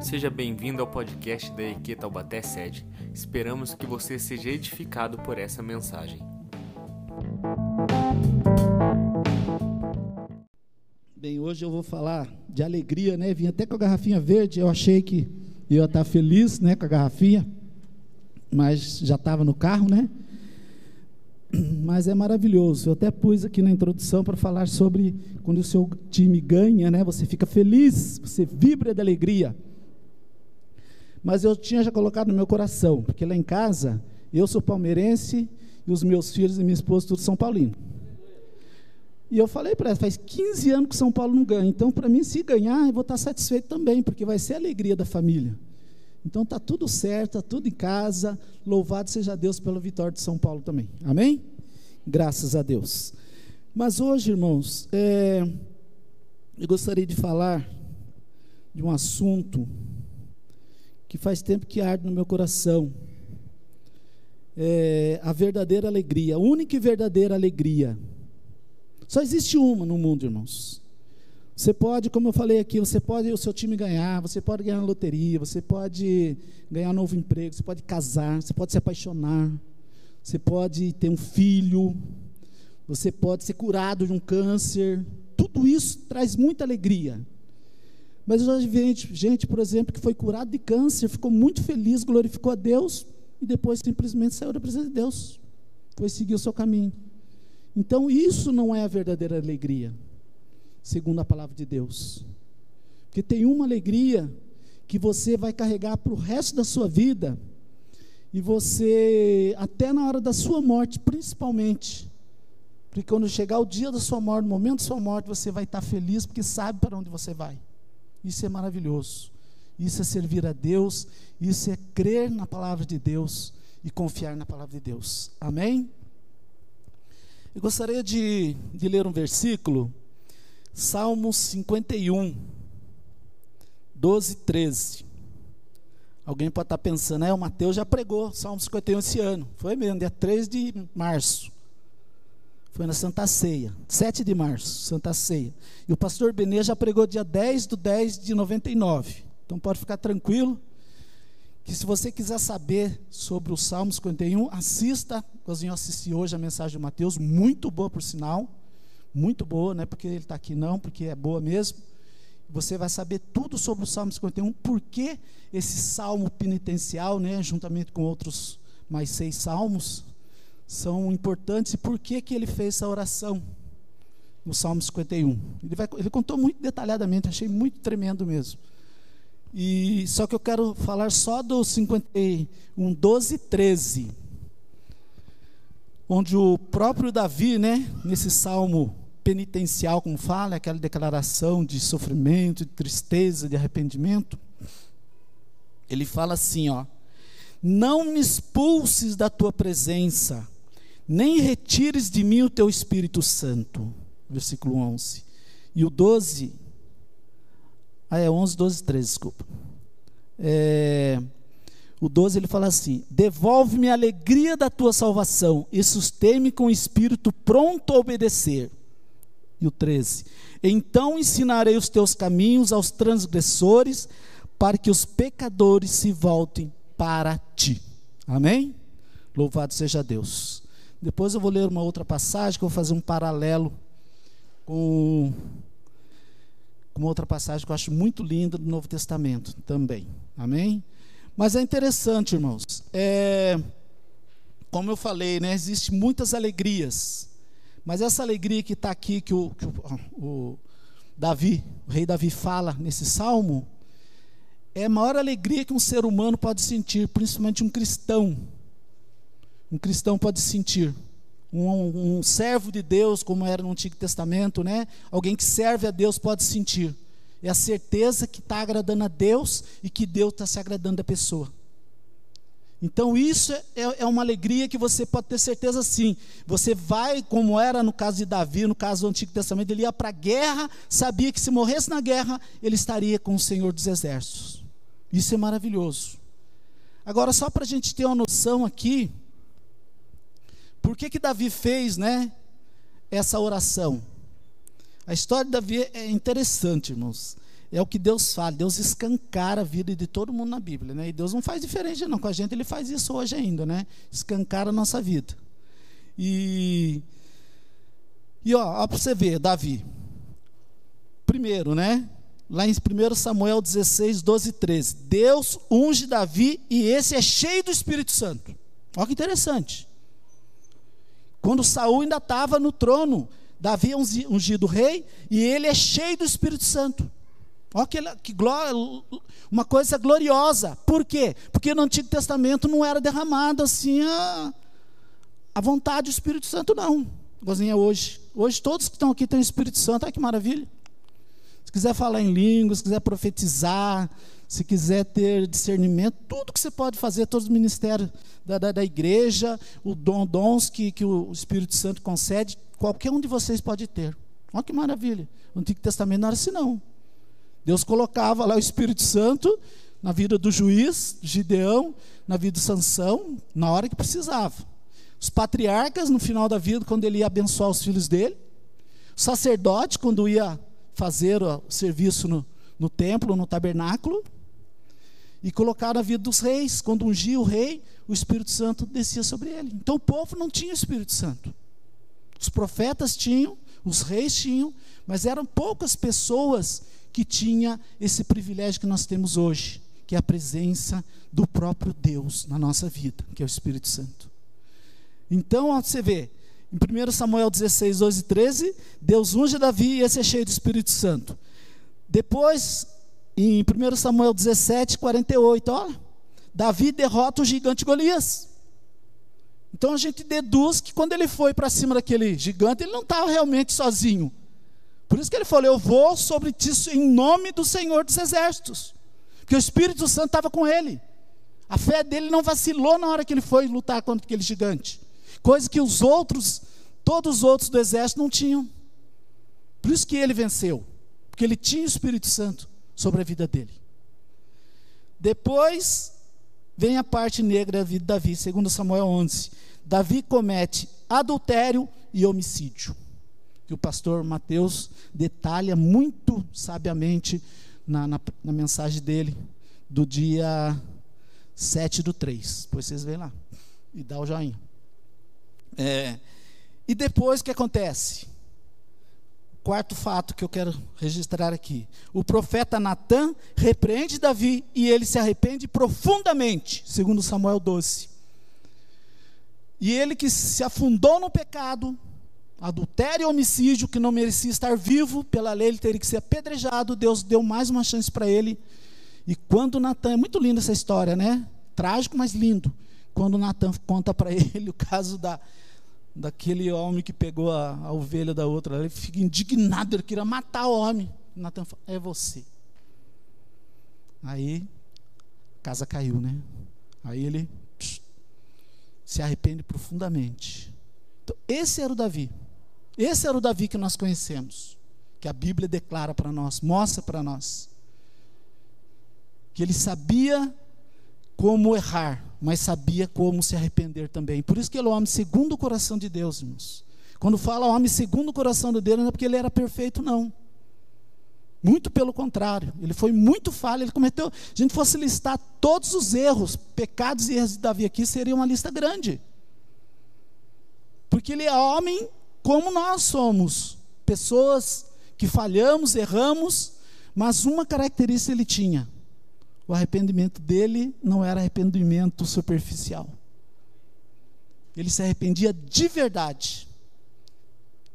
Seja bem-vindo ao podcast da EQ Taubaté Sede. Esperamos que você seja edificado por essa mensagem. Bem, hoje eu vou falar de alegria, né? Vim até com a garrafinha verde, eu achei que eu ia estar feliz, né, com a garrafinha, mas já estava no carro, né? Mas é maravilhoso. Eu até pus aqui na introdução para falar sobre quando o seu time ganha, né? Você fica feliz, você vibra de alegria. Mas eu tinha já colocado no meu coração, porque lá em casa, eu sou palmeirense e os meus filhos e minha esposa todos são paulinos. E eu falei para ela, faz 15 anos que São Paulo não ganha. Então, para mim, se ganhar, eu vou estar satisfeito também, porque vai ser a alegria da família. Então tá tudo certo, tá tudo em casa. Louvado seja Deus pela vitória de São Paulo também. Amém? Graças a Deus. Mas hoje, irmãos, é, eu gostaria de falar de um assunto que faz tempo que arde no meu coração. É a verdadeira alegria, a única e verdadeira alegria. Só existe uma no mundo, irmãos. Você pode, como eu falei aqui, você pode o seu time ganhar, você pode ganhar na loteria, você pode ganhar um novo emprego, você pode casar, você pode se apaixonar, você pode ter um filho, você pode ser curado de um câncer. Tudo isso traz muita alegria. Mas eu já vi gente, por exemplo, que foi curado de câncer, ficou muito feliz, glorificou a Deus e depois simplesmente saiu da presença de Deus. Foi seguir o seu caminho. Então, isso não é a verdadeira alegria, segundo a palavra de Deus. Porque tem uma alegria que você vai carregar para o resto da sua vida, e você, até na hora da sua morte, principalmente, porque quando chegar o dia da sua morte, no momento da sua morte, você vai estar feliz porque sabe para onde você vai. Isso é maravilhoso. Isso é servir a Deus, isso é crer na palavra de Deus e confiar na palavra de Deus. Amém? Eu gostaria de, de ler um versículo, Salmos 51, 12 e 13. Alguém pode estar pensando, é, o Mateus já pregou Salmos 51 esse ano. Foi mesmo, dia 3 de março. Foi na Santa Ceia, 7 de março, Santa Ceia. E o pastor Benê já pregou dia 10 do 10 de 99. Então pode ficar tranquilo, que se você quiser saber sobre o Salmo 51, assista, eu assisti hoje a mensagem de Mateus, muito boa por sinal, muito boa, não é porque ele está aqui não, porque é boa mesmo. Você vai saber tudo sobre o Salmo 51, porque esse salmo penitencial, né, juntamente com outros mais seis salmos, são importantes e por que, que ele fez essa oração no Salmo 51. Ele, vai, ele contou muito detalhadamente, achei muito tremendo mesmo. E só que eu quero falar só do 51, 12 e 13. Onde o próprio Davi, né, nesse salmo penitencial, como fala, aquela declaração de sofrimento, de tristeza, de arrependimento, ele fala assim, ó: Não me expulses da tua presença nem retires de mim o teu Espírito Santo. Versículo 11. E o 12, ah, é 11, 12, 13, desculpa. É, o 12 ele fala assim: Devolve-me a alegria da tua salvação e sustém-me com o espírito pronto a obedecer. E o 13: Então ensinarei os teus caminhos aos transgressores, para que os pecadores se voltem para ti. Amém? Louvado seja Deus. Depois eu vou ler uma outra passagem que eu vou fazer um paralelo com uma outra passagem que eu acho muito linda do Novo Testamento também. Amém? Mas é interessante, irmãos. É, como eu falei, né, existe muitas alegrias. Mas essa alegria que está aqui, que, o, que o, o Davi, o rei Davi fala nesse salmo, é a maior alegria que um ser humano pode sentir, principalmente um cristão um cristão pode sentir. Um, um, servo de Deus, como era no Antigo Testamento, né? Alguém que serve a Deus pode sentir. É a certeza que está agradando a Deus e que Deus está se agradando da pessoa. Então isso é, é, uma alegria que você pode ter certeza sim. Você vai, como era no caso de Davi, no caso do Antigo Testamento, ele ia para a guerra, sabia que se morresse na guerra, ele estaria com o Senhor dos Exércitos. Isso é maravilhoso. Agora, só para a gente ter uma noção aqui, por que que Davi fez, né, essa oração? A história de Davi é interessante, irmãos. é o que Deus fala. Deus escancara a vida de todo mundo na Bíblia, né? E Deus não faz diferente não com a gente, ele faz isso hoje ainda, né? Escancara a nossa vida. E e ó, ó para você ver, Davi. Primeiro, né? Lá em 1 Samuel 16, 12 e 13. Deus unge Davi e esse é cheio do Espírito Santo. Olha que interessante. Quando Saul ainda estava no trono, Davi é ungido rei e ele é cheio do Espírito Santo. Olha que, que glória, uma coisa gloriosa. Por quê? Porque no Antigo Testamento não era derramado assim a, a vontade do Espírito Santo, não. É hoje. Hoje todos que estão aqui têm o Espírito Santo, olha que maravilha. Se quiser falar em línguas, se quiser profetizar, se quiser ter discernimento, tudo que você pode fazer, todos os ministérios da, da, da igreja, os dom, dons que, que o Espírito Santo concede, qualquer um de vocês pode ter. Olha que maravilha. No Antigo Testamento não era assim, não. Deus colocava lá o Espírito Santo na vida do juiz, Gideão, na vida de Sansão, na hora que precisava. Os patriarcas, no final da vida, quando ele ia abençoar os filhos dele. O sacerdote, quando ia fazer o serviço no, no templo, no tabernáculo, e colocar na vida dos reis. Quando ungia o rei, o Espírito Santo descia sobre ele. Então o povo não tinha o Espírito Santo. Os profetas tinham, os reis tinham, mas eram poucas pessoas que tinha esse privilégio que nós temos hoje, que é a presença do próprio Deus na nossa vida, que é o Espírito Santo. Então, você vê, em 1 Samuel 16, 12 e 13, Deus unge Davi e esse é cheio do Espírito Santo. Depois, em 1 Samuel 17, 48, olha, Davi derrota o gigante Golias. Então a gente deduz que quando ele foi para cima daquele gigante, ele não estava realmente sozinho. Por isso que ele falou: Eu vou sobre ti em nome do Senhor dos Exércitos. Porque o Espírito Santo estava com ele. A fé dele não vacilou na hora que ele foi lutar contra aquele gigante coisa que os outros, todos os outros do exército não tinham. Por isso que ele venceu, porque ele tinha o Espírito Santo sobre a vida dele. Depois vem a parte negra da vida de Davi, segundo Samuel 11. Davi comete adultério e homicídio. Que o pastor Mateus detalha muito sabiamente na, na, na mensagem dele do dia 7 do 3. Depois vocês veem lá. E dá o joinha. É, e depois o que acontece? Quarto fato que eu quero registrar aqui. O profeta Natan repreende Davi e ele se arrepende profundamente, segundo Samuel 12. E ele que se afundou no pecado, adultério e homicídio, que não merecia estar vivo, pela lei ele teria que ser apedrejado, Deus deu mais uma chance para ele. E quando Natan, é muito linda essa história, né? Trágico, mas lindo. Quando Natan conta para ele o caso da, daquele homem que pegou a, a, ovelha da outra, ele fica indignado, ele queria matar o homem. Natan fala, é você. Aí, a casa caiu, né? Aí ele se arrepende profundamente. Então, esse era o Davi. Esse era o Davi que nós conhecemos, que a Bíblia declara para nós, mostra para nós. Que ele sabia como errar, mas sabia como se arrepender também. Por isso que ele é o homem segundo o coração de Deus, irmãos. Quando fala homem segundo o coração de Deus, não é porque ele era perfeito, não. Muito pelo contrário, ele foi muito falho, ele cometeu. Se a gente fosse listar todos os erros, pecados e erros de Davi aqui, seria uma lista grande. Porque ele é homem como nós somos, pessoas que falhamos, erramos, mas uma característica ele tinha: o arrependimento dele não era arrependimento superficial. Ele se arrependia de verdade.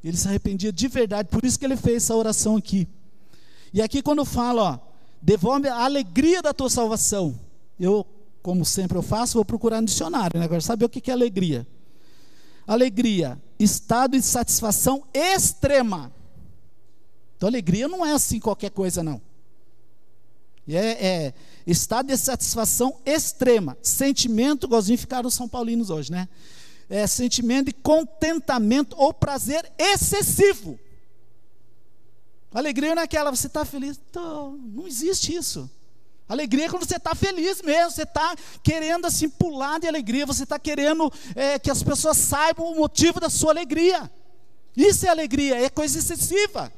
Ele se arrependia de verdade, por isso que ele fez essa oração aqui. E aqui quando fala, ó, devolve a alegria da tua salvação. Eu, como sempre eu faço, vou procurar no dicionário, né? Agora, saber o que é alegria? Alegria, estado de satisfação extrema. Então, alegria não é assim qualquer coisa, não. É, é estado de satisfação extrema, sentimento, igualzinho ficaram os São Paulinos hoje, né? É, sentimento de contentamento ou prazer excessivo. Alegria não é aquela, você está feliz? Tô, não existe isso. Alegria é quando você está feliz mesmo, você está querendo assim pular de alegria, você está querendo é, que as pessoas saibam o motivo da sua alegria. Isso é alegria, é coisa excessiva.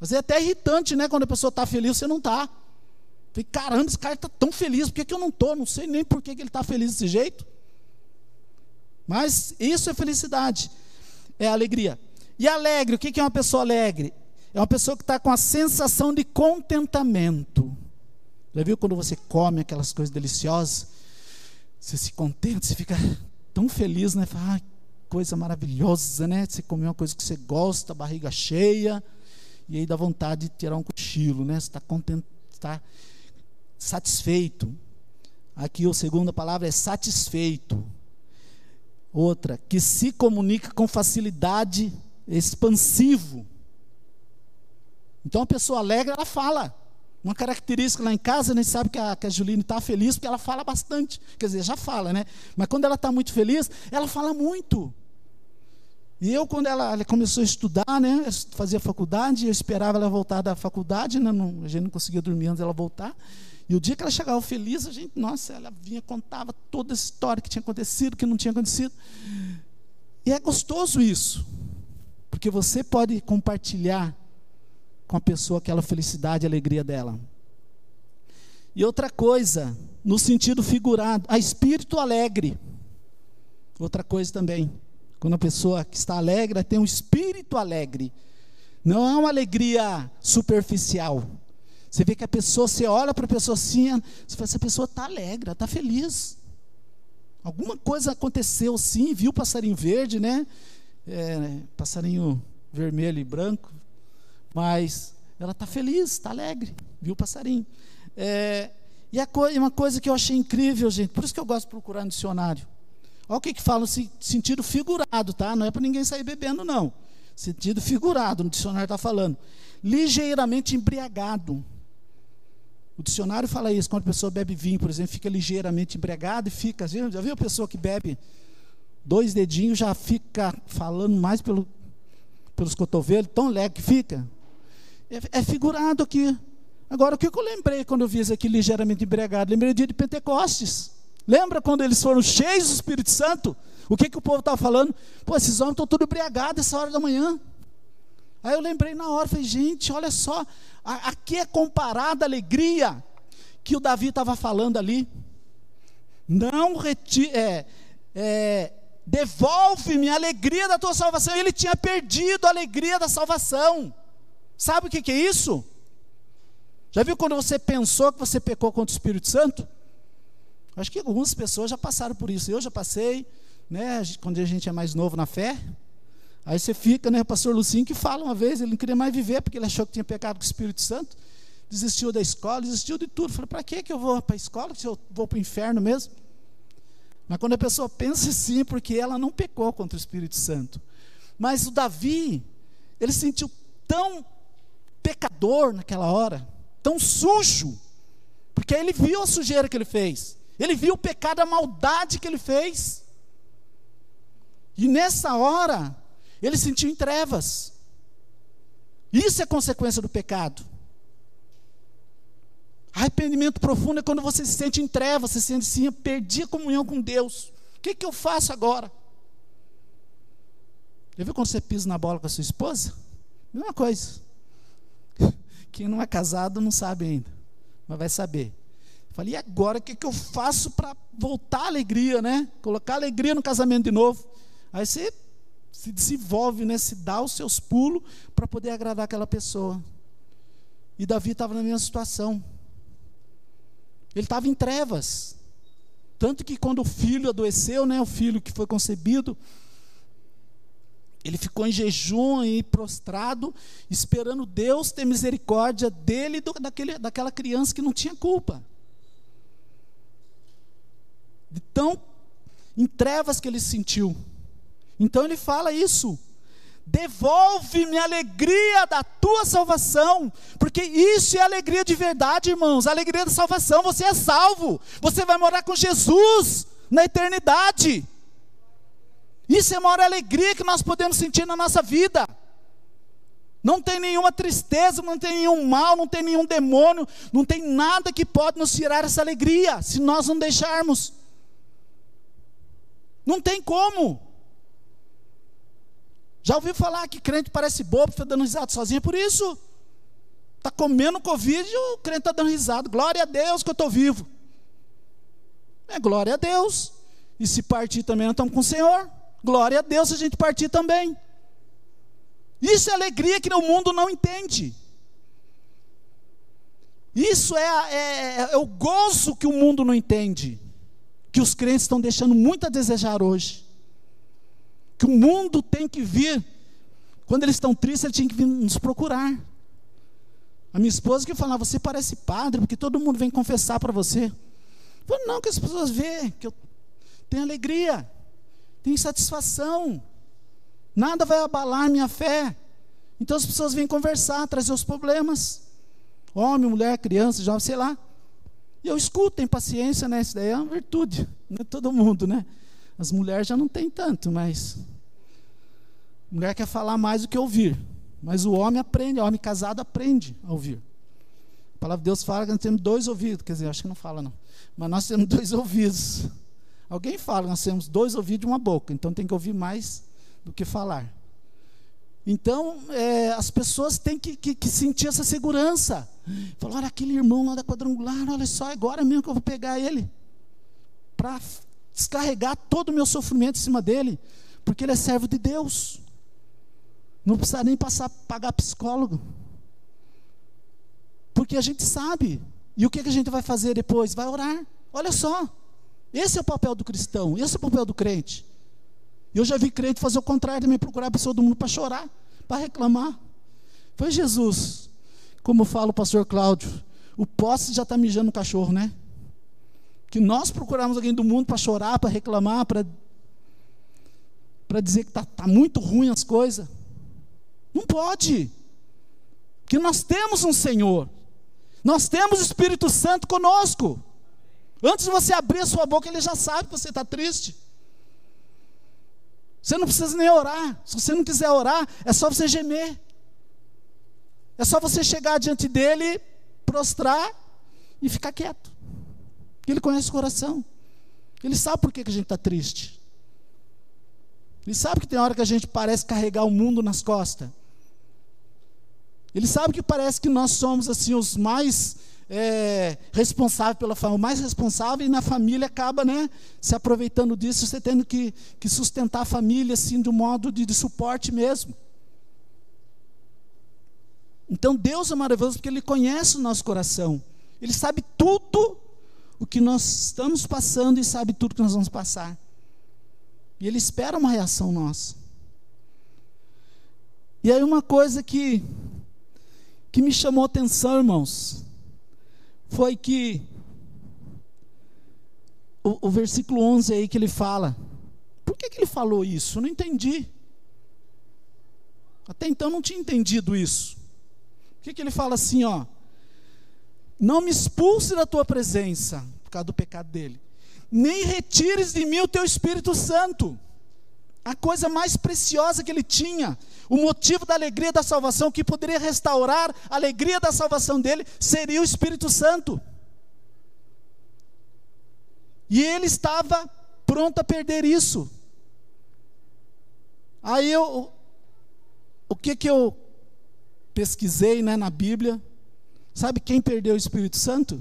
Mas é até irritante, né? Quando a pessoa está feliz, você não está. Falei, caramba, esse cara está tão feliz, por que, que eu não estou? Não sei nem por que, que ele está feliz desse jeito. Mas isso é felicidade, é alegria. E alegre, o que é uma pessoa alegre? É uma pessoa que está com a sensação de contentamento. Já viu quando você come aquelas coisas deliciosas? Você se contenta, você fica tão feliz, né? Fala, ah, coisa maravilhosa, né? Você comeu uma coisa que você gosta, barriga cheia, e aí dá vontade de tirar um cochilo, né? Você está contente, está satisfeito. Aqui a segunda palavra é satisfeito. Outra, que se comunica com facilidade, expansivo. Então a pessoa alegre, ela fala. Uma característica lá em casa, a gente sabe que a, que a Juline está feliz porque ela fala bastante. Quer dizer, já fala, né? Mas quando ela está muito feliz, ela fala muito. E eu, quando ela, ela, começou a estudar, né, fazia faculdade, eu esperava ela voltar da faculdade, né, não, a gente não conseguia dormir antes dela voltar. E o dia que ela chegava feliz, a gente, nossa, ela vinha, contava toda a história que tinha acontecido, que não tinha acontecido. E é gostoso isso, porque você pode compartilhar com a pessoa aquela felicidade e alegria dela. E outra coisa, no sentido figurado, a espírito alegre. Outra coisa também, quando a pessoa que está alegre tem um espírito alegre. Não é uma alegria superficial. Você vê que a pessoa, você olha para a pessoa assim, você fala, essa pessoa está alegre, está feliz. Alguma coisa aconteceu sim, viu o passarinho verde, né? É, passarinho vermelho e branco. Mas ela está feliz, está alegre, viu o passarinho. É, e uma coisa que eu achei incrível, gente, por isso que eu gosto de procurar no dicionário. Olha o que, que fala sentido figurado, tá? Não é para ninguém sair bebendo, não. Sentido figurado, no dicionário está falando. Ligeiramente embriagado. O dicionário fala isso, quando a pessoa bebe vinho, por exemplo, fica ligeiramente embriagado e fica. Já viu a pessoa que bebe dois dedinhos, já fica falando mais pelo, pelos cotovelos, tão leve que fica? É, é figurado aqui. Agora, o que eu lembrei quando eu vi isso aqui ligeiramente embriagado? Lembrei do dia de Pentecostes. Lembra quando eles foram cheios do Espírito Santo? O que, que o povo estava falando? Pô, esses homens estão todos embriagados essa hora da manhã. Aí eu lembrei na hora, falei, gente, olha só, aqui é comparada a alegria que o Davi estava falando ali. Não é, é, devolve-me a alegria da tua salvação. Ele tinha perdido a alegria da salvação. Sabe o que, que é isso? Já viu quando você pensou que você pecou contra o Espírito Santo? Acho que algumas pessoas já passaram por isso. Eu já passei, né? Quando a gente é mais novo na fé. Aí você fica, né? O pastor Lucinho que fala uma vez, ele não queria mais viver porque ele achou que tinha pecado com o Espírito Santo. Desistiu da escola, desistiu de tudo. Falei, para que eu vou para a escola se eu vou para o inferno mesmo? Mas quando a pessoa pensa assim, porque ela não pecou contra o Espírito Santo. Mas o Davi, ele sentiu tão pecador naquela hora, tão sujo, porque ele viu a sujeira que ele fez. Ele viu o pecado, a maldade que ele fez. E nessa hora, ele sentiu em trevas. Isso é consequência do pecado. Arrependimento profundo é quando você se sente em trevas, você se sente assim, perdi a comunhão com Deus. O que, que eu faço agora? Já viu quando você pisa na bola com a sua esposa? Mesma coisa. Quem não é casado não sabe ainda, mas vai saber. Falei, e agora o que, que eu faço para voltar a alegria, né? Colocar alegria no casamento de novo. Aí você se desenvolve, né? se dá os seus pulos para poder agradar aquela pessoa. E Davi estava na mesma situação. Ele estava em trevas. Tanto que quando o filho adoeceu, né, o filho que foi concebido, ele ficou em jejum e prostrado, esperando Deus ter misericórdia dele e do, daquele, daquela criança que não tinha culpa de tão em trevas que ele sentiu. Então ele fala isso. Devolve-me a alegria da tua salvação, porque isso é alegria de verdade, irmãos. A alegria da salvação. Você é salvo, você vai morar com Jesus na eternidade. Isso é a maior alegria que nós podemos sentir na nossa vida. Não tem nenhuma tristeza, não tem nenhum mal, não tem nenhum demônio, não tem nada que pode nos tirar essa alegria, se nós não deixarmos. Não tem como. Já ouviu falar que crente parece bobo, fica dando risada sozinho por isso? Está comendo Covid e o crente está dando risada. Glória a Deus que eu estou vivo. É glória a Deus. E se partir também, nós estamos com o Senhor. Glória a Deus se a gente partir também. Isso é alegria que o mundo não entende. Isso é, é, é, o gozo que o mundo não entende. Que os crentes estão deixando muito a desejar hoje. Que o mundo tem que vir. Quando eles estão tristes, eles têm que vir nos procurar. A minha esposa que falava, você parece padre, porque todo mundo vem confessar para você. Eu falei, não, que as pessoas veem que eu tenho alegria, tenho satisfação, nada vai abalar minha fé. Então as pessoas vêm conversar, trazer os problemas. Homem, mulher, criança, jovem, sei lá. E eu escuto, tem paciência, né? Isso daí é uma virtude. Não é todo mundo, né? As mulheres já não tem tanto, mas. A mulher quer falar mais do que ouvir. Mas o homem aprende, o homem casado aprende a ouvir. A palavra de Deus fala que nós temos dois ouvidos, quer dizer, acho que não fala não. Mas nós temos dois ouvidos. Alguém fala, nós temos dois ouvidos e uma boca, então tem que ouvir mais do que falar. Então, é, as pessoas têm que, que, que, sentir essa segurança. Falar, olha aquele irmão lá da quadrangular, olha só, agora mesmo que eu vou pegar ele. Para descarregar todo o meu sofrimento em cima dele. Porque ele é servo de Deus. Não precisa nem passar pagar psicólogo. Porque a gente sabe. E o que, a gente vai fazer depois? Vai orar. Olha só. Esse é o papel do cristão, esse é o papel do crente. Eu já vi crente fazer o contrário, também procurar a pessoa do mundo para chorar, para reclamar. Foi Jesus, como fala o pastor Cláudio, o poste já está mijando o cachorro, né? Que nós procuramos alguém do mundo para chorar, para reclamar, para para dizer que está tá muito ruim as coisas. Não pode. Que nós temos um Senhor. Nós temos o Espírito Santo conosco. Antes de você abrir a sua boca, ele já sabe que você está triste. Você não precisa nem orar. Se você não quiser orar, é só você gemer. É só você chegar diante dele, prostrar e ficar quieto. Ele conhece o coração. Ele sabe por que, que a gente está triste. Ele sabe que tem hora que a gente parece carregar o mundo nas costas. Ele sabe que parece que nós somos assim os mais é, responsáveis pela família, o mais responsável e na família acaba, né, se aproveitando disso, você tendo que, que sustentar a família assim de um modo de, de suporte mesmo. Então Deus é maravilhoso porque Ele conhece o nosso coração. Ele sabe tudo o que nós estamos passando e sabe tudo que nós vamos passar. E Ele espera uma reação nossa. E aí uma coisa que que me chamou atenção, irmãos, foi que o, o, versículo 11 aí que ele fala. Por que, que ele falou isso? Eu não entendi. Até então não tinha entendido isso. Por que, que ele fala assim, ó? Não me expulse da tua presença, por causa do pecado dele. Nem retires de mim o teu Espírito Santo a coisa mais preciosa que ele tinha, o motivo da alegria da salvação, que poderia restaurar a alegria da salvação dele, seria o Espírito Santo. E ele estava pronto a perder isso. Aí eu, o que que eu pesquisei né, na Bíblia? Sabe quem perdeu o Espírito Santo?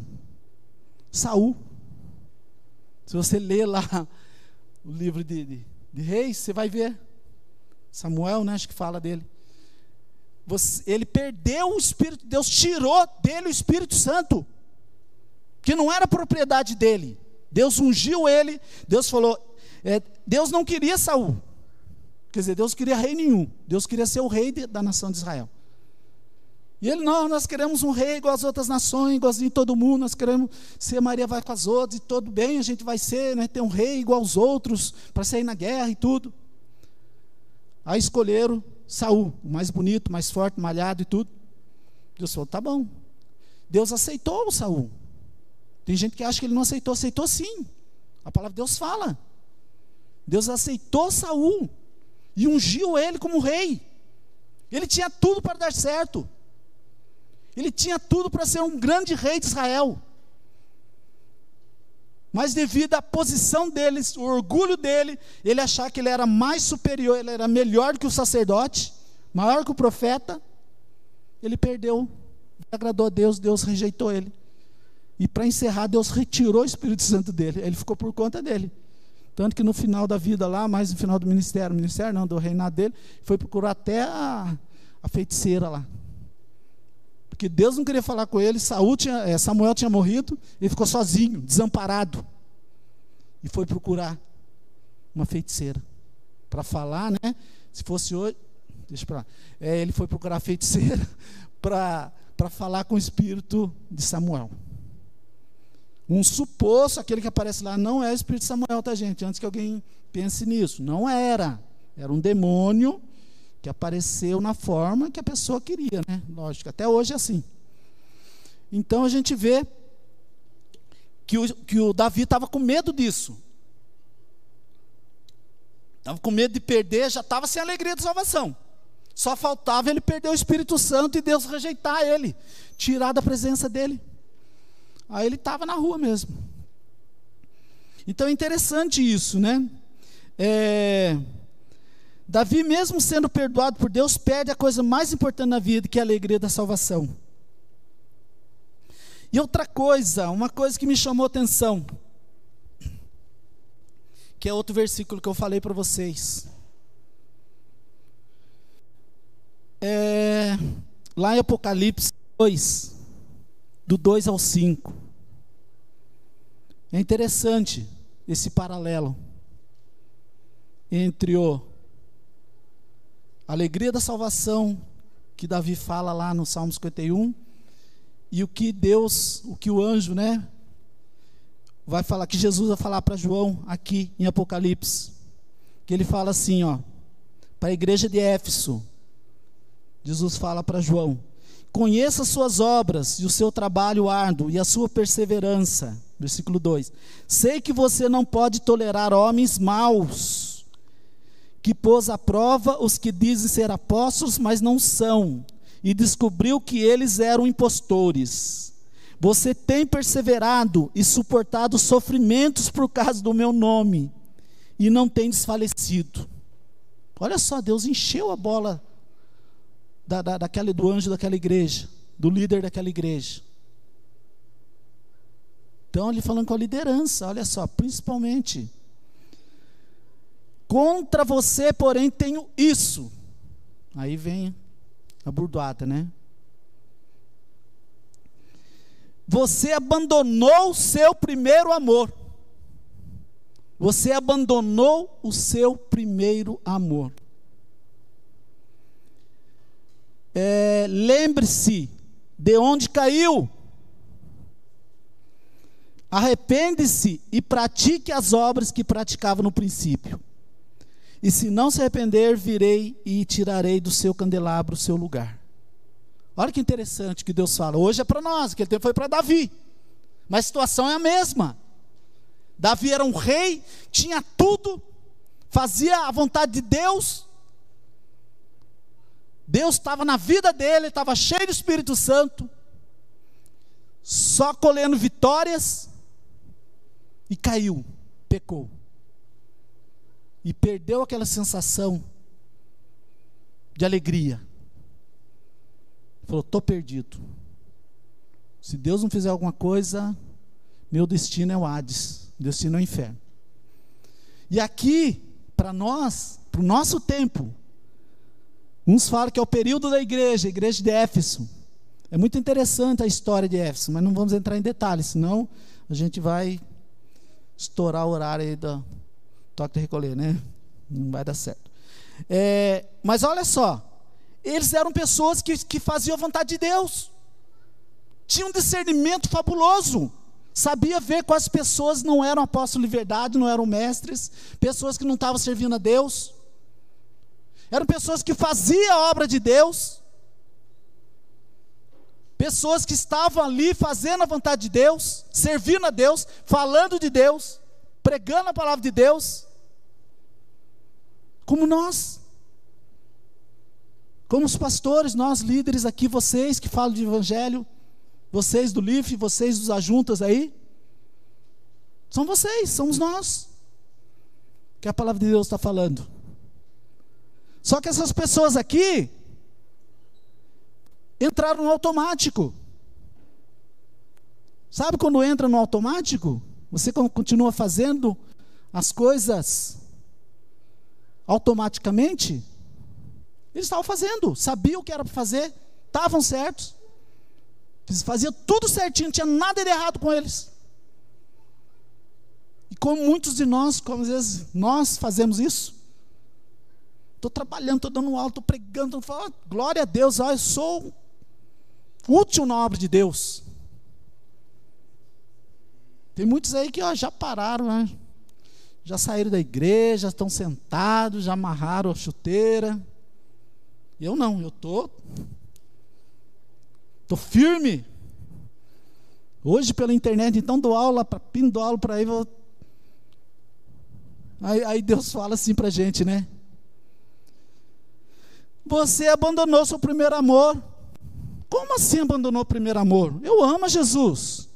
Saul. Se você ler lá o livro de, de de reis, você vai ver. Samuel, né, acho que fala dele. Você, ele perdeu o Espírito, Deus tirou dele o Espírito Santo, que não era propriedade dele. Deus ungiu ele, Deus falou, é, Deus não queria Saul, quer dizer, Deus queria rei nenhum, Deus queria ser o rei de, da nação de Israel. E ele, não, nós queremos um rei igual às outras nações, igualzinho todo mundo, nós queremos ser Maria vai com as outras, e tudo bem, a gente vai ser, né, ter um rei igual aos outros, para sair na guerra e tudo. Aí escolheram Saul, o mais bonito, mais forte, malhado e tudo. Deus falou, tá bom. Deus aceitou o Saul. Tem gente que acha que ele não aceitou, aceitou sim. A palavra de Deus fala. Deus aceitou Saul e ungiu ele como rei. Ele tinha tudo para dar certo. Ele tinha tudo para ser um grande rei de Israel. Mas devido à posição deles, o orgulho dele, ele achar que ele era mais superior, ele era melhor que o sacerdote, maior que o profeta, ele perdeu agradou a Deus, Deus rejeitou ele. E para encerrar, Deus retirou o Espírito Santo dele. Ele ficou por conta dele. Tanto que no final da vida lá, mais no final do ministério, ministério não, do reinado dele, foi procurar até a, a feiticeira lá. Porque Deus não queria falar com ele, Saul tinha, é, Samuel tinha morrido, ele ficou sozinho, desamparado. E foi procurar uma feiticeira. Para falar, né? Se fosse hoje. Deixa para lá. É, ele foi procurar a feiticeira para falar com o espírito de Samuel. Um suposto, aquele que aparece lá, não é o espírito de Samuel, tá, gente? Antes que alguém pense nisso. Não era. Era um demônio que apareceu na forma que a pessoa queria, né? Lógico, até hoje é assim. Então a gente vê que o, que o Davi estava com medo disso. Estava com medo de perder, já estava sem alegria de salvação. Só faltava ele perder o Espírito Santo e Deus rejeitar ele, tirar da presença dele. Aí ele estava na rua mesmo. Então é interessante isso, né? É, Davi, mesmo sendo perdoado por Deus, perde a coisa mais importante na vida, que é a alegria da salvação. E outra coisa, uma coisa que me chamou atenção, que é outro versículo que eu falei para vocês. É, lá em Apocalipse 2, do 2 ao 5. É interessante esse paralelo entre o a alegria da salvação que Davi fala lá no Salmo 51 e o que Deus, o que o anjo, né, vai falar que Jesus vai falar para João aqui em Apocalipse. Que ele fala assim, ó, para a igreja de Éfeso. Jesus fala para João: Conheça as suas obras e o seu trabalho árduo e a sua perseverança. Versículo 2: Sei que você não pode tolerar homens maus que pôs à prova os que dizem ser apóstolos, mas não são, e descobriu que eles eram impostores. Você tem perseverado e suportado sofrimentos por causa do meu nome, e não tem desfalecido. Olha só, Deus encheu a bola da, da, daquela, do anjo daquela igreja, do líder daquela igreja. Então, ele falando com a liderança, olha só, principalmente. Contra você, porém, tenho isso. Aí vem a burdoada, né? Você abandonou o seu primeiro amor. Você abandonou o seu primeiro amor. É, Lembre-se de onde caiu. Arrepende-se e pratique as obras que praticava no princípio. E se não se arrepender, virei e tirarei do seu candelabro o seu lugar. Olha que interessante que Deus fala. Hoje é para nós, aquele tempo foi para Davi. Mas a situação é a mesma. Davi era um rei, tinha tudo, fazia a vontade de Deus. Deus estava na vida dele, estava cheio do Espírito Santo, só colhendo vitórias, e caiu, pecou e perdeu aquela sensação de alegria. Falou: estou perdido. Se Deus não fizer alguma coisa, meu destino é o Hades, destino é o inferno. E aqui, para nós, para o nosso tempo, uns falam que é o período da igreja, a igreja de Éfeso. É muito interessante a história de Éfeso, mas não vamos entrar em detalhes, senão a gente vai estourar o horário aí da, toque de recolher, né? Não vai dar certo. É, mas olha só, eles eram pessoas que, que faziam a vontade de Deus, tinham um discernimento fabuloso, sabia ver quais pessoas não eram apóstolos de verdade, não eram mestres, pessoas que não estavam servindo a Deus, eram pessoas que faziam a obra de Deus, pessoas que estavam ali fazendo a vontade de Deus, servindo a Deus, falando de Deus, pregando a palavra de Deus, como nós. Como os pastores, nós líderes aqui, vocês que falam de evangelho, vocês do LIF, vocês dos ajuntas aí, são vocês, somos nós, que a palavra de Deus está falando. Só que essas pessoas aqui entraram no automático. Sabe quando entra no automático? Você continua fazendo as coisas automaticamente? Eles estavam fazendo, sabiam o que era para fazer, estavam certos. Eles faziam tudo certinho, não tinha nada de errado com eles. E como muitos de nós, como às vezes nós fazemos isso, estou trabalhando, estou dando aula, estou pregando, estou falando, glória a Deus, eu sou útil na obra de Deus. Tem muitos aí que já pararam, né? Já saíram da igreja, estão sentados, já amarraram a chuteira. Eu não, eu tô, tô firme. Hoje pela internet, então dou aula, pino dou aula para aí, vou... aí, aí Deus fala assim para a gente, né? Você abandonou seu primeiro amor. Como assim abandonou o primeiro amor? Eu amo Jesus.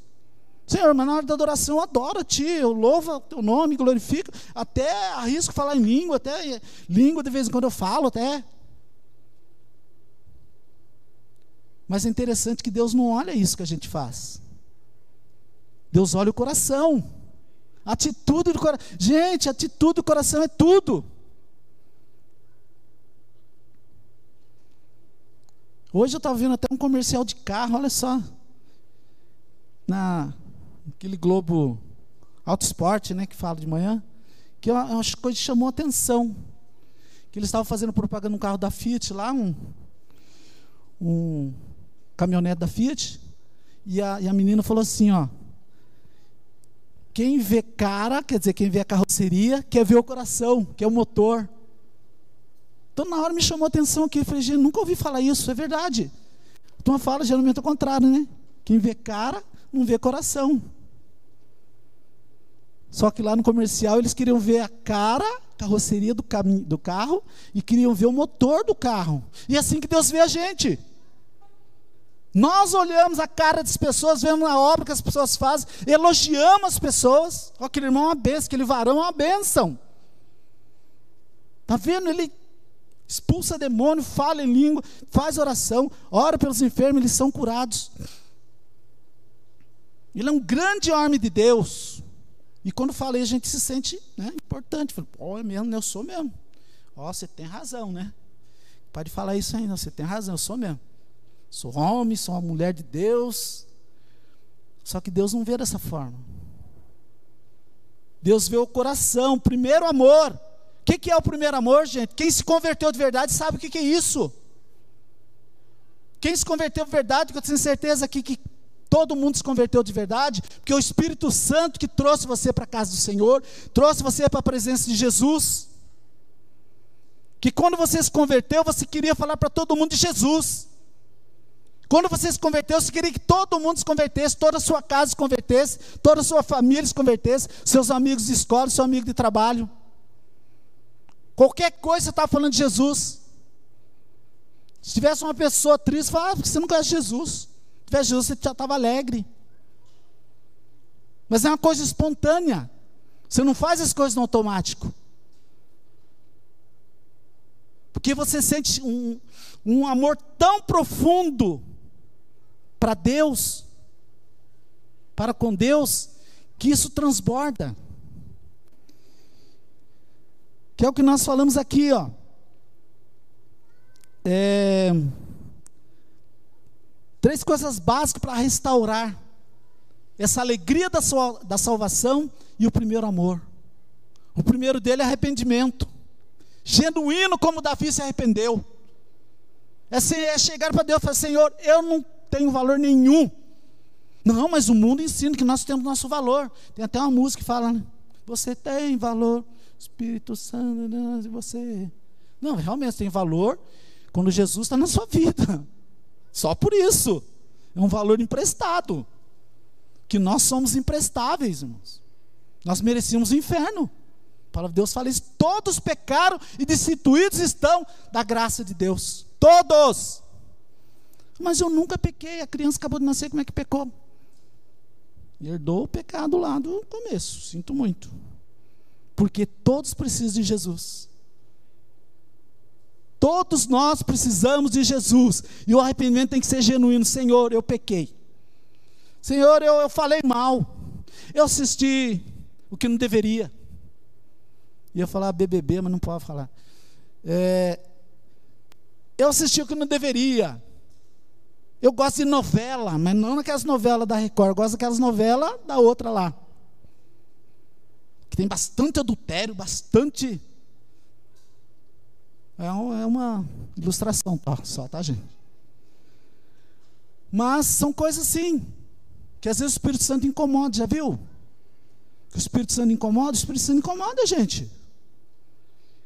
Senhor, mas na hora da adoração eu adoro a Ti, eu louvo o Teu nome, glorifico, até arrisco falar em língua, até língua de vez em quando eu falo, até. Mas é interessante que Deus não olha isso que a gente faz. Deus olha o coração. atitude do coração. Gente, atitude do coração é tudo. Hoje eu estava vendo até um comercial de carro, olha só. Na aquele Globo Auto Esporte, né, que fala de manhã, que é uma, coisa que chamou a atenção. Que eles estavam fazendo propaganda no carro da Fiat lá, um, um caminhonete da Fiat, e a, e a menina falou assim, ó, quem vê cara, quer dizer, quem vê a carroceria, quer ver o coração, quer o motor. Então, na hora me chamou a atenção aqui. Eu falei, gente, nunca ouvi falar isso, é verdade. Então, fala geralmente ao contrário, né? Quem vê cara, não vê coração. Só que lá no comercial eles queriam ver a cara, carroceria do, do carro e queriam ver o motor do carro. E é assim que Deus vê a gente. Nós olhamos a cara das pessoas, vemos a obra que as pessoas fazem, elogiamos as pessoas. Aquele irmão é uma benção, aquele varão é uma benção. Está vendo? Ele expulsa demônio, fala em língua, faz oração, ora pelos enfermos, eles são curados. Ele é um grande homem de Deus. E quando falei, a gente se sente né, importante. Falei, oh, é mesmo, eu sou mesmo. Ó, oh, você tem razão, né? Pode falar isso ainda, você tem razão, eu sou mesmo. Sou homem, sou uma mulher de Deus. Só que Deus não vê dessa forma. Deus vê o coração, primeiro amor. O que, que, é o primeiro amor, gente? Quem se converteu de verdade sabe o que, que é isso. Quem se converteu de verdade, eu tenho certeza que todo mundo se converteu de verdade, porque o Espírito Santo que trouxe você para a casa do Senhor, trouxe você para a presença de Jesus. Que quando você se converteu, você queria falar para todo mundo de Jesus. Quando você se converteu, você queria que todo mundo se convertesse, toda a sua casa se convertesse, toda a sua família se convertesse, seus amigos de escola, seu amigo de trabalho. Qualquer coisa você estava falando de Jesus. Se tivesse uma pessoa triste, fala, ah, porque você não conhece Jesus tivesse Jesus, você já estava alegre. Mas é uma coisa espontânea. Você não faz as coisas no automático. Porque você sente um, um amor tão profundo para Deus, para com Deus, que isso transborda. Que é o que nós falamos aqui, ó. É, Três coisas básicas para restaurar essa alegria da, sua, da salvação e o primeiro amor. O primeiro dele é arrependimento. Genuíno como Davi se arrependeu. É, é chegar para Deus e falar: Senhor, eu não tenho valor nenhum. Não, mas o mundo ensina que nós temos nosso valor. Tem até uma música que fala: né? Você tem valor, Espírito Santo, você. Não, realmente tem valor quando Jesus está na sua vida. Só por isso. É um valor emprestado. Que nós somos imprestáveis, irmãos. Nós merecíamos o inferno. Para Deus fala isso. Todos pecaram e destituídos estão da graça de Deus. Todos. Mas eu nunca pequei. A criança acabou de nascer, como é que pecou? Herdou o pecado lá do começo. Sinto muito. Porque todos precisam de Jesus. Todos nós precisamos de Jesus. E o arrependimento tem que ser genuíno. Senhor, eu pequei. Senhor, eu, eu falei mal. Eu assisti o que não deveria. Ia falar BBB, mas não pode falar. É, eu assisti o que não deveria. Eu gosto de novela, mas não naquelas novelas da Record, eu gosto daquelas novelas da outra lá. Que tem bastante adultério, bastante. É, é uma ilustração tá, só, tá, gente? Mas são coisas assim, que às vezes o Espírito Santo incomoda, já viu? Que o Espírito Santo incomoda, o Espírito Santo incomoda a gente.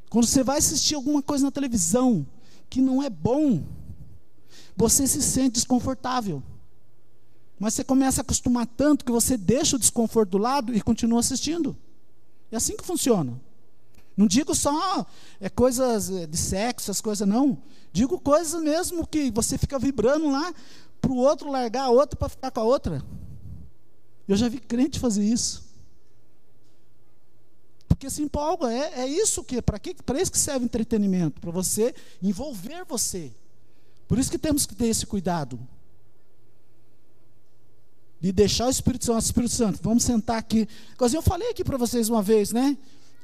Quando você vai assistir alguma coisa na televisão que não é bom, você se sente desconfortável. Mas você começa a acostumar tanto que você deixa o desconforto do lado e continua assistindo. É assim que funciona. Não digo só é, coisas é, de sexo, essas coisas, não. Digo coisas mesmo que você fica vibrando lá para o outro largar a outra para ficar com a outra. Eu já vi crente fazer isso. Porque se empolga, é, é isso que, para que, para isso que serve o entretenimento, para você envolver você. Por isso que temos que ter esse cuidado. De deixar o Espírito Santo, Espírito Santo, vamos sentar aqui. Eu falei aqui para vocês uma vez, né?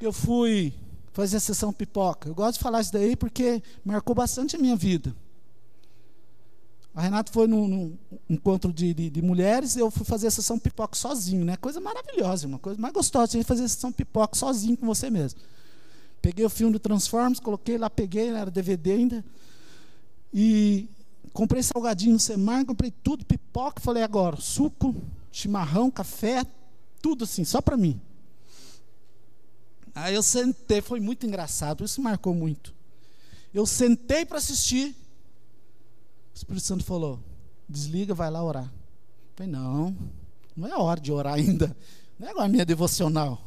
Eu fui fazer a sessão pipoca. Eu gosto de falar isso daí porque marcou bastante a minha vida. A Renata foi num, num encontro de, de, de, mulheres, eu fui fazer a sessão pipoca sozinho, né? Coisa maravilhosa, uma coisa mais gostosa de fazer a sessão pipoca sozinho com você mesmo. Peguei o filme do Transformers, coloquei lá, peguei, era DVD ainda. E comprei salgadinho no Semar, comprei tudo, pipoca, falei agora, suco, chimarrão, café, tudo assim, só para mim. Aí eu sentei, foi muito engraçado, isso marcou muito. Eu sentei para assistir, o Espírito Santo falou: desliga, vai lá orar. Eu falei, não, não é hora de orar ainda. Não é agora minha devocional.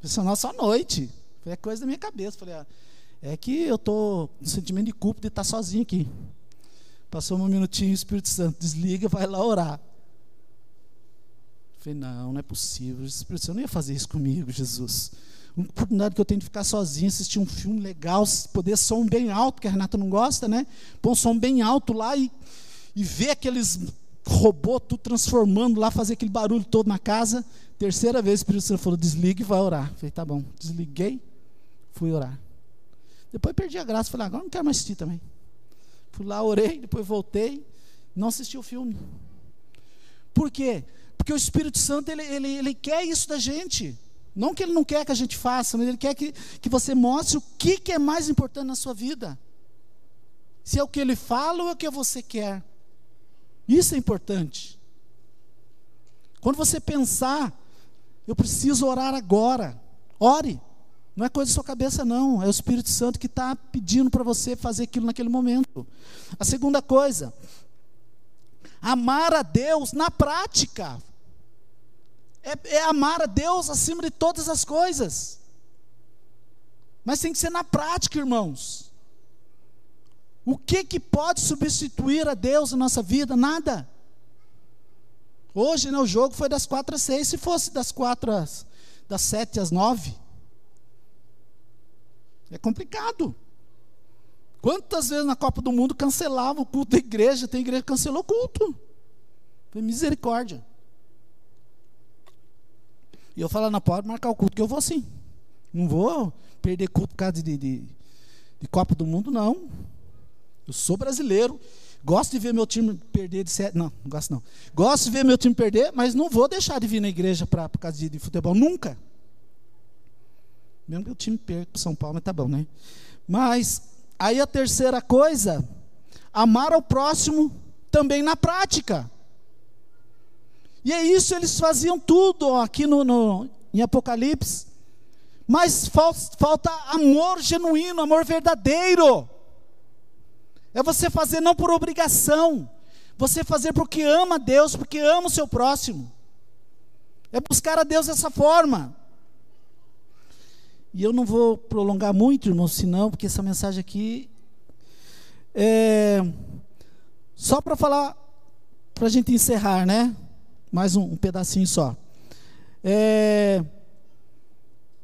Devocional só à noite. Foi coisa da minha cabeça. Falei, ah, é que eu estou com sentimento de culpa de estar sozinho aqui. Passou um minutinho, o Espírito Santo desliga, vai lá orar. Falei, não, não é possível. O Espírito Santo não ia fazer isso comigo, Jesus. Uma oportunidade que eu tenho de ficar sozinho, assistir um filme legal, poder som bem alto, que a Renata não gosta, né? Pôr um som bem alto lá e, e ver aqueles robôs tudo transformando lá, fazer aquele barulho todo na casa. Terceira vez o Espírito Santo falou: desligue e vai orar. Falei, tá bom. Desliguei, fui orar. Depois perdi a graça, falei, agora não quero mais assistir também. Fui lá, orei, depois voltei, não assisti o filme. Por quê? Porque o Espírito Santo, ele, ele, ele quer isso da gente. Não que ele não quer que a gente faça, mas ele quer que, que você mostre o que, que é mais importante na sua vida. Se é o que ele fala ou é o que você quer. Isso é importante. Quando você pensar, eu preciso orar agora, ore. Não é coisa da sua cabeça, não. É o Espírito Santo que está pedindo para você fazer aquilo naquele momento. A segunda coisa, amar a Deus na prática. É, é amar a Deus acima de todas as coisas. Mas tem que ser na prática, irmãos. O que, que pode substituir a Deus na nossa vida? Nada. Hoje, né, o jogo foi das quatro às seis. Se fosse das quatro às das sete às nove, é complicado. Quantas vezes na Copa do Mundo cancelava o culto da igreja? Tem igreja que cancelou o culto. Foi misericórdia. E eu falo, não pode marcar o culto, que eu vou sim. Não vou perder culto por causa de, de, de Copa do Mundo, não. Eu sou brasileiro. Gosto de ver meu time perder de sete. Não, não gosto não. Gosto de ver meu time perder, mas não vou deixar de vir na igreja pra, por causa de, de futebol. Nunca. Mesmo que o time perca para São Paulo, mas tá bom, né? Mas, aí a terceira coisa, amar ao próximo também na prática. E é isso, eles faziam tudo aqui no, no, em Apocalipse. Mas falta, falta amor genuíno, amor verdadeiro. É você fazer não por obrigação, você fazer porque ama Deus, porque ama o seu próximo. É buscar a Deus dessa forma. E eu não vou prolongar muito, irmão, senão, porque essa mensagem aqui é só para falar, para a gente encerrar, né? Mais um, um pedacinho só. É,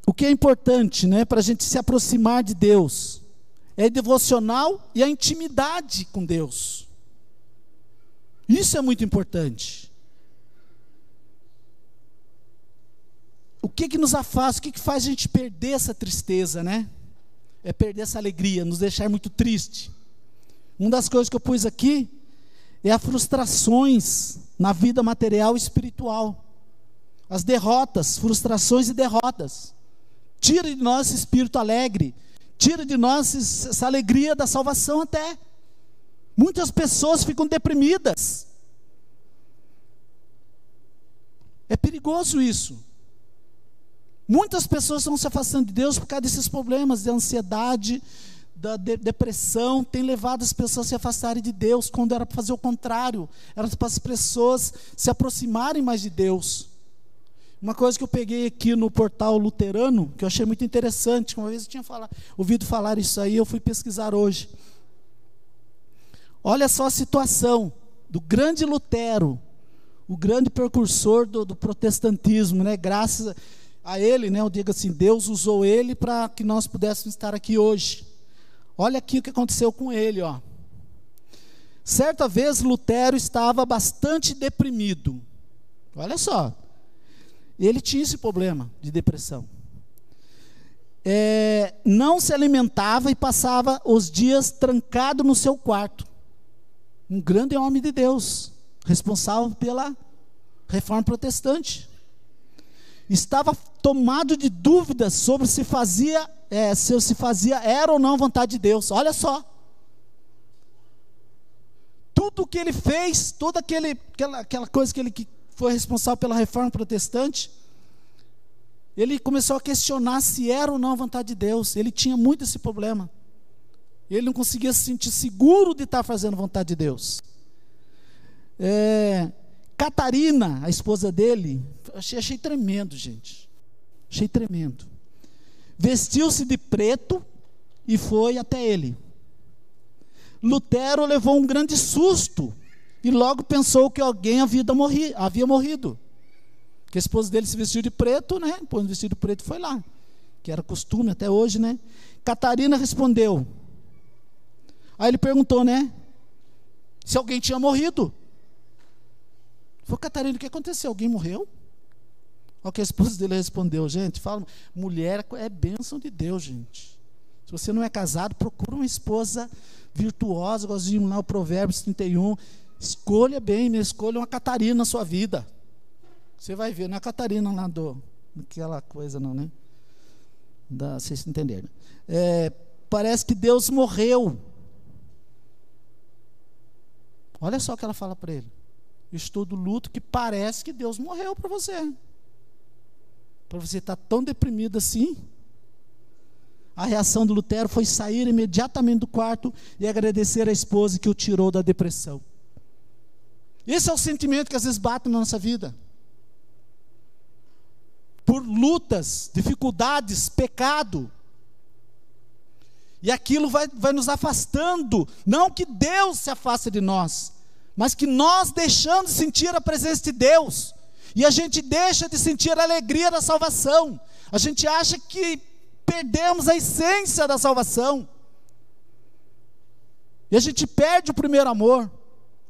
o que é importante, né, para a gente se aproximar de Deus, é devocional e a intimidade com Deus. Isso é muito importante. O que que nos afasta? O que que faz a gente perder essa tristeza, né? É perder essa alegria, nos deixar muito triste. Uma das coisas que eu pus aqui é as frustrações na vida material e espiritual. As derrotas, frustrações e derrotas. Tira de nós esse espírito alegre, tira de nós essa alegria da salvação até. Muitas pessoas ficam deprimidas. É perigoso isso. Muitas pessoas estão se afastando de Deus por causa desses problemas de ansiedade, da de depressão, tem levado as pessoas a se afastarem de Deus, quando era para fazer o contrário, era para as pessoas se aproximarem mais de Deus. Uma coisa que eu peguei aqui no portal luterano, que eu achei muito interessante, uma vez eu tinha ouvido falar isso aí, eu fui pesquisar hoje. Olha só a situação do grande Lutero, o grande precursor do, do protestantismo, né? Graças a, a ele, né, eu digo assim, Deus usou ele para que nós pudéssemos estar aqui hoje. Olha aqui o que aconteceu com ele, ó. Certa vez Lutero estava bastante deprimido. Olha só. Ele tinha esse problema de depressão. É, não se alimentava e passava os dias trancado no seu quarto. Um grande homem de Deus, responsável pela reforma protestante estava tomado de dúvidas sobre se fazia, é, se se fazia era ou não vontade de Deus. Olha só. Tudo que ele fez, toda aquele, aquela, aquela coisa que ele que foi responsável pela reforma protestante, ele começou a questionar se era ou não vontade de Deus. Ele tinha muito esse problema. Ele não conseguia se sentir seguro de estar fazendo vontade de Deus. É, Catarina, a esposa dele, achei, achei tremendo, gente. Achei tremendo. Vestiu-se de preto e foi até ele. Lutero levou um grande susto e logo pensou que alguém havia, morri, havia morrido. Que a esposa dele se vestiu de preto, né? Pôs um vestido preto e foi lá. Que era costume até hoje, né? Catarina respondeu. Aí ele perguntou, né? Se alguém tinha morrido. Falou, Catarina, o que aconteceu? Alguém morreu? Olha o que a esposa dele respondeu, gente. Fala, mulher é bênção de Deus, gente. Se você não é casado, procura uma esposa virtuosa, igualzinho lá o Provérbios 31. Escolha bem, né? escolha uma Catarina na sua vida. Você vai ver, não é a Catarina lá do, aquela coisa não, né? Da, vocês entenderam. É, parece que Deus morreu. Olha só o que ela fala para ele estou do luto que parece que Deus morreu para você. Para você estar tá tão deprimido assim. A reação do Lutero foi sair imediatamente do quarto e agradecer a esposa que o tirou da depressão. Esse é o sentimento que às vezes bate na nossa vida. Por lutas, dificuldades, pecado. E aquilo vai, vai nos afastando. Não que Deus se afaste de nós, mas que nós deixamos de sentir a presença de Deus, e a gente deixa de sentir a alegria da salvação, a gente acha que perdemos a essência da salvação, e a gente perde o primeiro amor,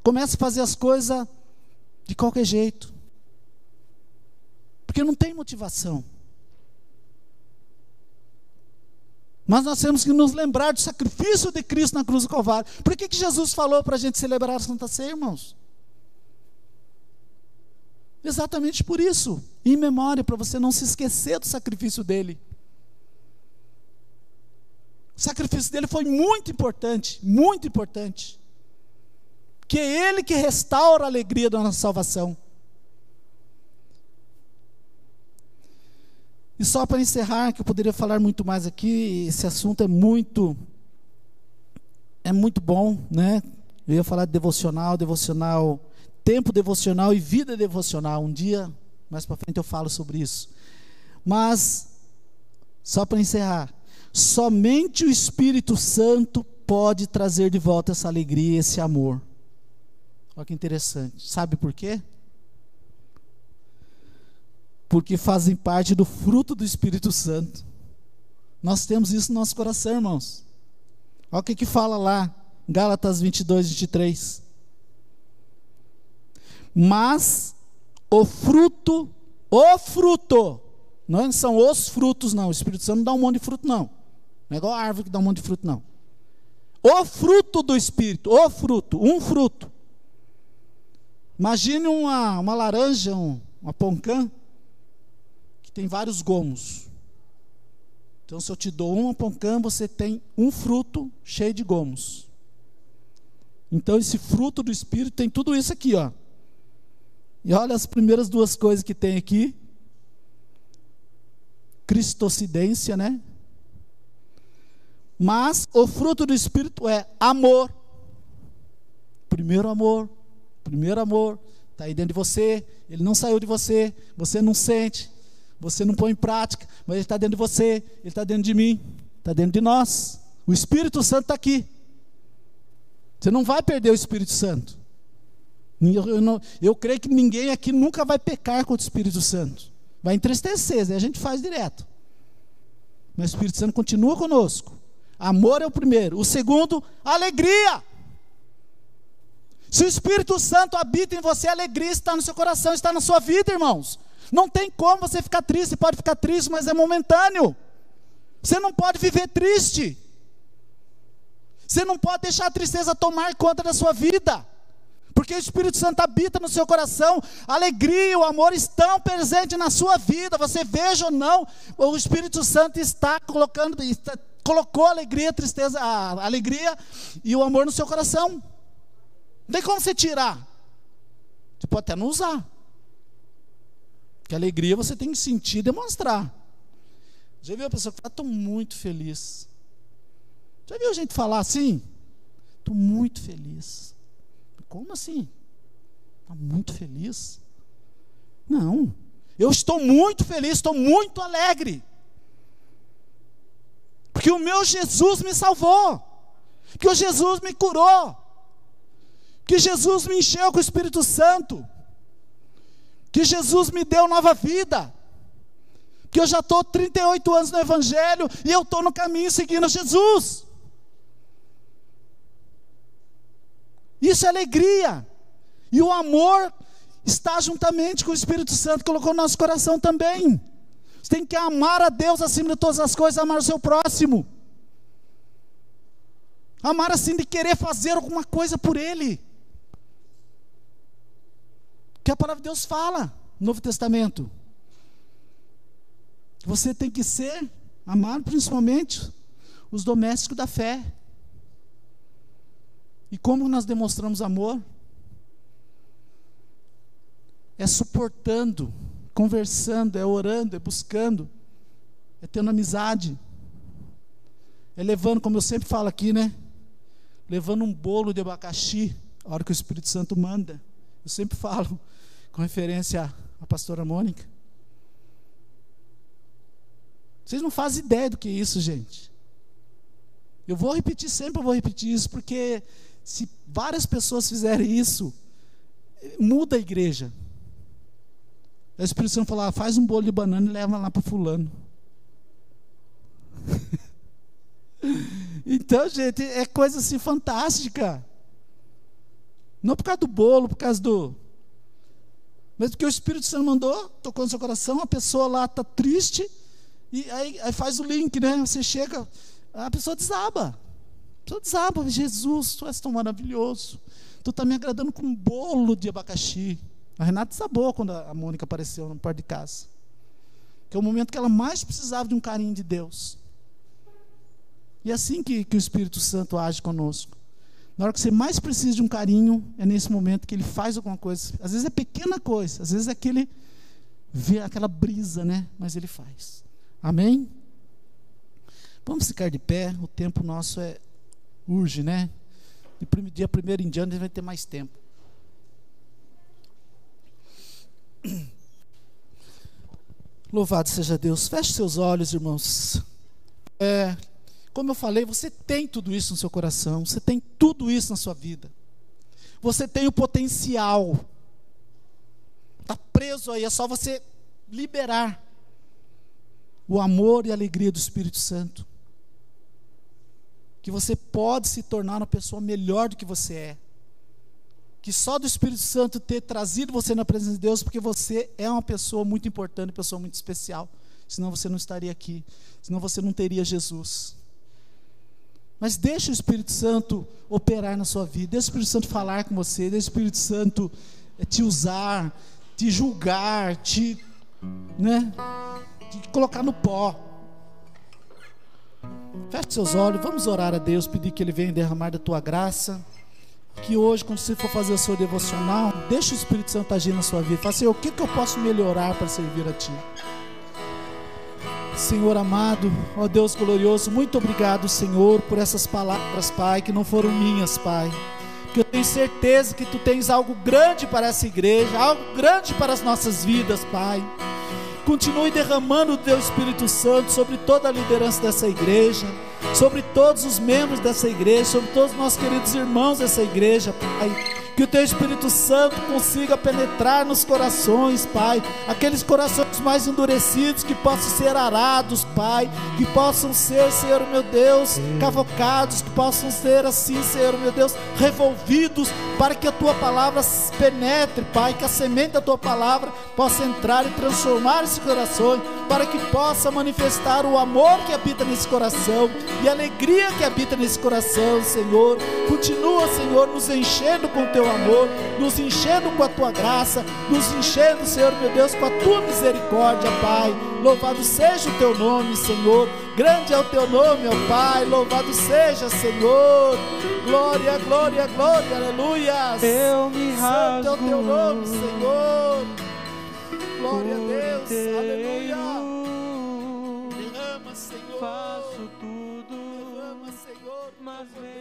começa a fazer as coisas de qualquer jeito, porque não tem motivação. Mas nós temos que nos lembrar do sacrifício de Cristo na cruz do Calvário. Por que, que Jesus falou para a gente celebrar a Santa Ceia, irmãos? Exatamente por isso, em memória, para você não se esquecer do sacrifício dele. O sacrifício dele foi muito importante, muito importante. Que é ele que restaura a alegria da nossa salvação. E só para encerrar, que eu poderia falar muito mais aqui, esse assunto é muito é muito bom, né? Eu ia falar de devocional, devocional, tempo devocional e vida devocional. Um dia mais para frente eu falo sobre isso. Mas só para encerrar, somente o Espírito Santo pode trazer de volta essa alegria, esse amor. Olha que interessante. Sabe por quê? porque fazem parte do fruto do Espírito Santo. Nós temos isso no nosso coração, irmãos. Olha o que, que fala lá, Gálatas 22, 23. Mas o fruto, o fruto, não são os frutos, não. O Espírito Santo não dá um monte de fruto, não. Não é igual a árvore que dá um monte de fruto, não. O fruto do Espírito, o fruto, um fruto. Imagine uma, uma laranja, um, uma poncã, que tem vários gomos. Então, se eu te dou uma poncã, você tem um fruto cheio de gomos. Então, esse fruto do Espírito tem tudo isso aqui, ó. E olha as primeiras duas coisas que tem aqui: cristocidência, né? Mas o fruto do Espírito é amor. Primeiro amor, primeiro amor, está aí dentro de você, ele não saiu de você, você não sente, você não põe em prática, mas Ele está dentro de você, Ele está dentro de mim, está dentro de nós. O Espírito Santo está aqui. Você não vai perder o Espírito Santo. Eu, não, eu, creio que ninguém aqui nunca vai pecar contra o Espírito Santo. Vai entristecer, a gente faz direto. Mas o Espírito Santo continua conosco. Amor é o primeiro. O segundo, alegria. Se o Espírito Santo habita em você, a alegria está no seu coração, está na sua vida, irmãos. Não tem como você ficar triste, pode ficar triste, mas é momentâneo. Você não pode viver triste. Você não pode deixar a tristeza tomar conta da sua vida. Porque o Espírito Santo habita no seu coração, a alegria e o amor estão presentes na sua vida. Você veja ou não, o Espírito Santo está colocando, está, colocou alegria, tristeza, a alegria e o amor no seu coração. Não tem como você tirar. Você pode até não usar. Que alegria você tem que sentir e demonstrar. Já viu a pessoa que fala, estou muito feliz. Já viu gente falar assim? Estou muito feliz. Como assim? Está muito feliz? Não. Eu estou muito feliz, estou muito alegre. Porque o meu Jesus me salvou. Que o Jesus me curou. Que Jesus me encheu com o Espírito Santo que Jesus me deu nova vida, que eu já estou 38 anos no Evangelho e eu estou no caminho seguindo Jesus. Isso é alegria, e o amor está juntamente com o Espírito Santo, colocou no nosso coração também. Você tem que amar a Deus acima de todas as coisas, amar o seu próximo. Amar assim de querer fazer alguma coisa por Ele que a palavra de Deus fala no Novo Testamento. Você tem que ser, amar principalmente os domésticos da fé. E como nós demonstramos amor? É suportando, conversando, é orando, é buscando, é tendo amizade, é levando, como eu sempre falo aqui, né? Levando um bolo de abacaxi, a hora que o Espírito Santo manda. Eu sempre falo, com referência à pastora Mônica. Vocês não fazem ideia do que é isso, gente. Eu vou repetir sempre, eu vou repetir isso, porque se várias pessoas fizerem isso, muda a igreja. A Espírito Santo falou: ah, faz um bolo de banana e leva lá para fulano. então, gente, é coisa assim fantástica. Não por causa do bolo, por causa do, mas porque o Espírito Santo mandou, tocou no seu coração, a pessoa lá está triste, e aí, aí, faz o link, né? Você chega, a pessoa desaba. Pessoa desaba, Jesus, tu és tão maravilhoso. Tu está me agradando com um bolo de abacaxi. A Renata desabou quando a Mônica apareceu no porto de casa. Que é o momento que ela mais precisava de um carinho de Deus. E é assim que, que o Espírito Santo age conosco. Na hora que você mais precisa de um carinho, é nesse momento que ele faz alguma coisa. Às vezes é pequena coisa, às vezes é aquele vê aquela brisa, né? Mas ele faz. Amém? Vamos ficar de pé, o tempo nosso é urge, né? De dia primeiro em diante a gente vai ter mais tempo. Louvado seja Deus. Feche seus olhos, irmãos. É, como eu falei, você tem tudo isso no seu coração, você tem tudo isso na sua vida. Você tem o potencial. Está preso aí, é só você liberar o amor e a alegria do Espírito Santo. Que você pode se tornar uma pessoa melhor do que você é. Que só do Espírito Santo ter trazido você na presença de Deus, porque você é uma pessoa muito importante, pessoa muito especial. Senão você não estaria aqui, senão você não teria Jesus. Mas deixa o Espírito Santo operar na sua vida, deixa o Espírito Santo falar com você, deixa o Espírito Santo eh, te usar, te julgar, te, né, te colocar no pó. Feche seus olhos, vamos orar a Deus, pedir que Ele venha derramar da tua graça. Que hoje, quando você for fazer o seu devocional, deixe o Espírito Santo agir na sua vida. Fala assim, o que, que eu posso melhorar para servir a Ti? Senhor amado, ó Deus glorioso, muito obrigado, Senhor, por essas palavras, Pai, que não foram minhas, Pai. Que eu tenho certeza que Tu tens algo grande para essa igreja, algo grande para as nossas vidas, Pai. Continue derramando o Teu Espírito Santo sobre toda a liderança dessa igreja, sobre todos os membros dessa igreja, sobre todos os nossos queridos irmãos dessa igreja, Pai que o teu Espírito Santo consiga penetrar nos corações, Pai, aqueles corações mais endurecidos que possam ser arados, Pai, que possam ser, Senhor meu Deus, cavocados, que possam ser assim, Senhor meu Deus, revolvidos, para que a tua palavra penetre, Pai, que a semente da tua palavra possa entrar e transformar esse coração, para que possa manifestar o amor que habita nesse coração e a alegria que habita nesse coração, Senhor. Continua, Senhor, nos enchendo com o teu amor, nos enchendo com a tua graça, nos enchendo, Senhor meu Deus, com a tua misericórdia, Pai. Louvado seja o teu nome, Senhor. Grande é o teu nome, ó Pai. Louvado seja, Senhor. Glória, glória, glória, aleluia. Eu me rasgo. Santo é o teu nome, Senhor. Glória a Deus, aleluia. Derrama, Senhor. Faço tudo, Derrama, Senhor, mas.